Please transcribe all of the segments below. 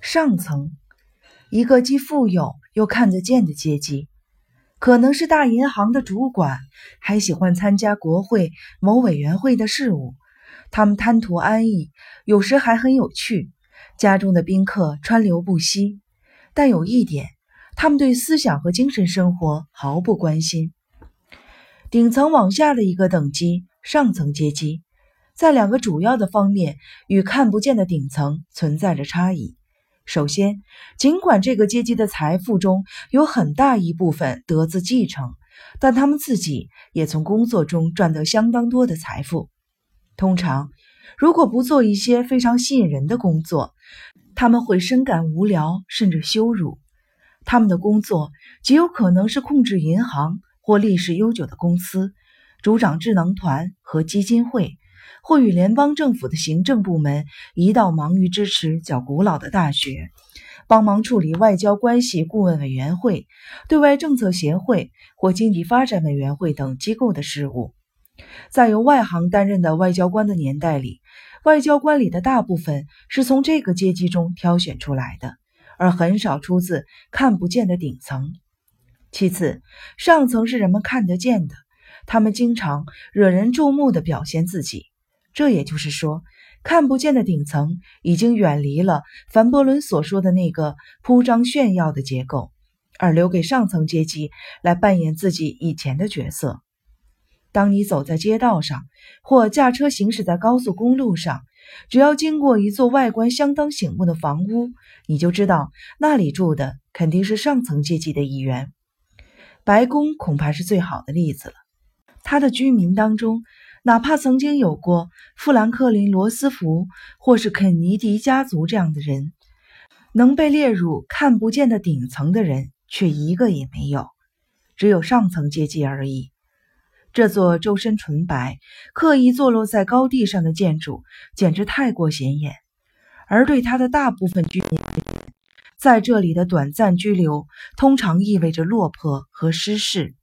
上层，一个既富有又看得见的阶级，可能是大银行的主管，还喜欢参加国会某委员会的事务。他们贪图安逸，有时还很有趣。家中的宾客川流不息，但有一点，他们对思想和精神生活毫不关心。顶层往下的一个等级，上层阶级，在两个主要的方面与看不见的顶层存在着差异。首先，尽管这个阶级的财富中有很大一部分得自继承，但他们自己也从工作中赚得相当多的财富。通常，如果不做一些非常吸引人的工作，他们会深感无聊甚至羞辱。他们的工作极有可能是控制银行或历史悠久的公司，主掌智囊团和基金会，或与联邦政府的行政部门一道忙于支持较古老的大学，帮忙处理外交关系顾问委员会、对外政策协会或经济发展委员会等机构的事务。在由外行担任的外交官的年代里，外交官里的大部分是从这个阶级中挑选出来的，而很少出自看不见的顶层。其次，上层是人们看得见的，他们经常惹人注目地表现自己。这也就是说，看不见的顶层已经远离了凡伯伦所说的那个铺张炫耀的结构，而留给上层阶级来扮演自己以前的角色。当你走在街道上，或驾车行驶在高速公路上，只要经过一座外观相当醒目的房屋，你就知道那里住的肯定是上层阶级的一员。白宫恐怕是最好的例子了。它的居民当中，哪怕曾经有过富兰克林·罗斯福或是肯尼迪家族这样的人，能被列入看不见的顶层的人却一个也没有，只有上层阶级而已。这座周身纯白、刻意坐落在高地上的建筑简直太过显眼，而对它的大部分居民，在这里的短暂居留通常意味着落魄和失势。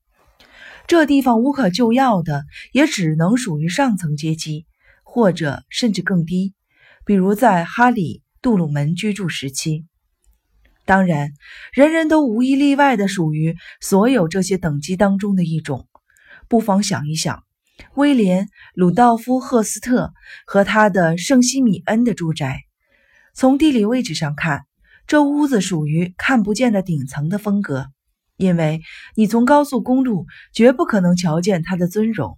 这地方无可救药的，也只能属于上层阶级，或者甚至更低，比如在哈里·杜鲁门居住时期。当然，人人都无一例外的属于所有这些等级当中的一种。不妨想一想，威廉·鲁道夫·赫斯特和他的圣西米恩的住宅。从地理位置上看，这屋子属于看不见的顶层的风格，因为你从高速公路绝不可能瞧见它的尊荣。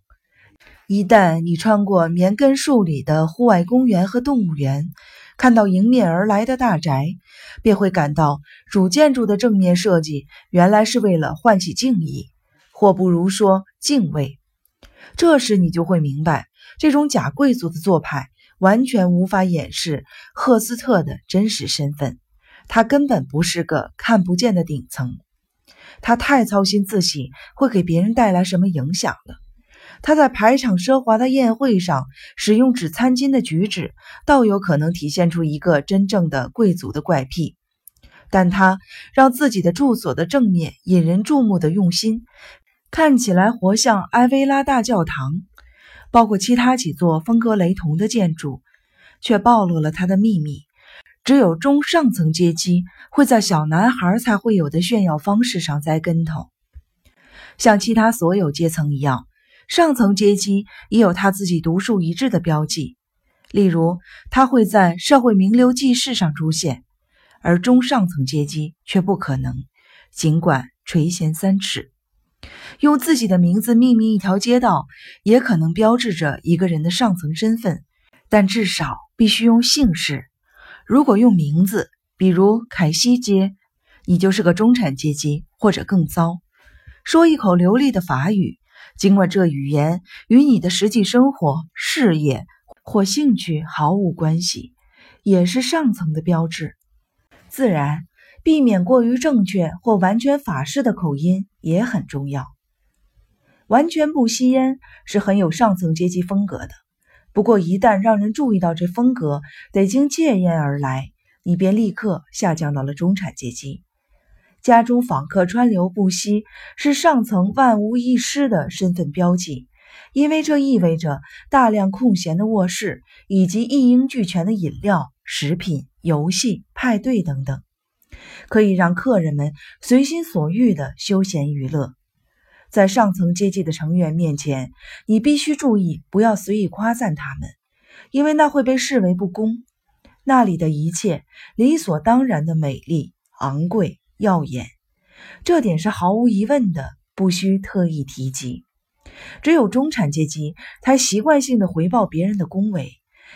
一旦你穿过棉根树里的户外公园和动物园，看到迎面而来的大宅，便会感到主建筑的正面设计原来是为了唤起敬意。或不如说敬畏，这时你就会明白，这种假贵族的做派完全无法掩饰赫斯特的真实身份。他根本不是个看不见的顶层，他太操心自己会给别人带来什么影响了。他在排场奢华的宴会上使用纸餐巾的举止，倒有可能体现出一个真正的贵族的怪癖。但他让自己的住所的正面引人注目的用心。看起来活像埃薇拉大教堂，包括其他几座风格雷同的建筑，却暴露了他的秘密。只有中上层阶级会在小男孩才会有的炫耀方式上栽跟头。像其他所有阶层一样，上层阶级也有他自己独树一帜的标记，例如他会在社会名流记事上出现，而中上层阶级却不可能，尽管垂涎三尺。用自己的名字命名一条街道，也可能标志着一个人的上层身份，但至少必须用姓氏。如果用名字，比如凯西街，你就是个中产阶级，或者更糟，说一口流利的法语，尽管这语言与你的实际生活、事业或兴趣毫无关系，也是上层的标志。自然，避免过于正确或完全法式的口音也很重要。完全不吸烟是很有上层阶级风格的。不过，一旦让人注意到这风格得经戒烟而来，你便立刻下降到了中产阶级。家中访客川流不息是上层万无一失的身份标记，因为这意味着大量空闲的卧室以及一应俱全的饮料、食品游戏、派对等等，可以让客人们随心所欲的休闲娱乐。在上层阶级的成员面前，你必须注意不要随意夸赞他们，因为那会被视为不公。那里的一切理所当然的美丽、昂贵、耀眼，这点是毫无疑问的，不需特意提及。只有中产阶级才习惯性的回报别人的恭维，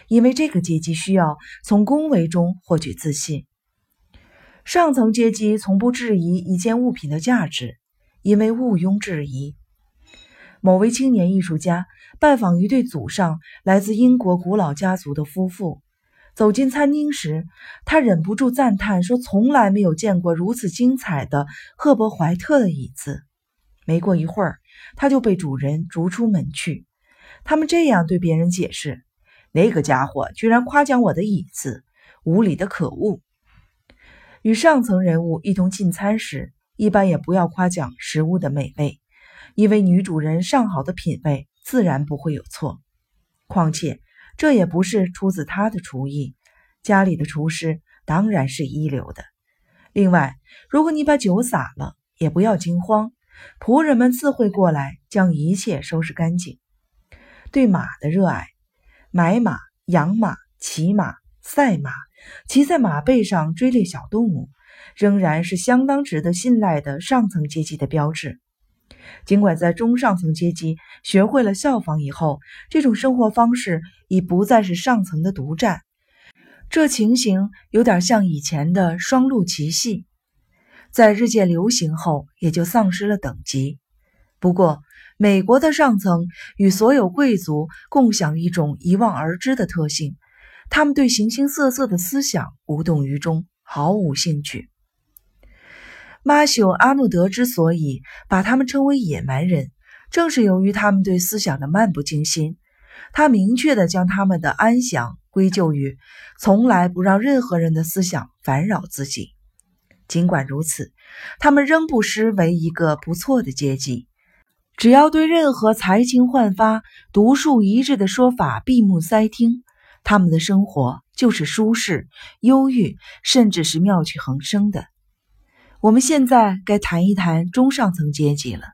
因为这个阶级需要从恭维中获取自信。上层阶级从不质疑一件物品的价值。因为毋庸置疑，某位青年艺术家拜访一对祖上来自英国古老家族的夫妇。走进餐厅时，他忍不住赞叹说：“从来没有见过如此精彩的赫伯怀特的椅子。”没过一会儿，他就被主人逐出门去。他们这样对别人解释：“那个家伙居然夸奖我的椅子，无理的可恶！”与上层人物一同进餐时。一般也不要夸奖食物的美味，因为女主人上好的品味自然不会有错。况且这也不是出自她的厨艺，家里的厨师当然是一流的。另外，如果你把酒洒了，也不要惊慌，仆人们自会过来将一切收拾干净。对马的热爱，买马、养马、骑马、赛马，骑在马背上追猎小动物。仍然是相当值得信赖的上层阶级的标志。尽管在中上层阶级学会了效仿以后，这种生活方式已不再是上层的独占。这情形有点像以前的双陆奇戏，在日渐流行后也就丧失了等级。不过，美国的上层与所有贵族共享一种一望而知的特性：他们对形形色色的思想无动于衷，毫无兴趣。马修·阿诺德之所以把他们称为野蛮人，正是由于他们对思想的漫不经心。他明确地将他们的安详归咎于从来不让任何人的思想烦扰自己。尽管如此，他们仍不失为一个不错的阶级。只要对任何才情焕发、独树一帜的说法闭目塞听，他们的生活就是舒适、忧郁，甚至是妙趣横生的。我们现在该谈一谈中上层阶级了。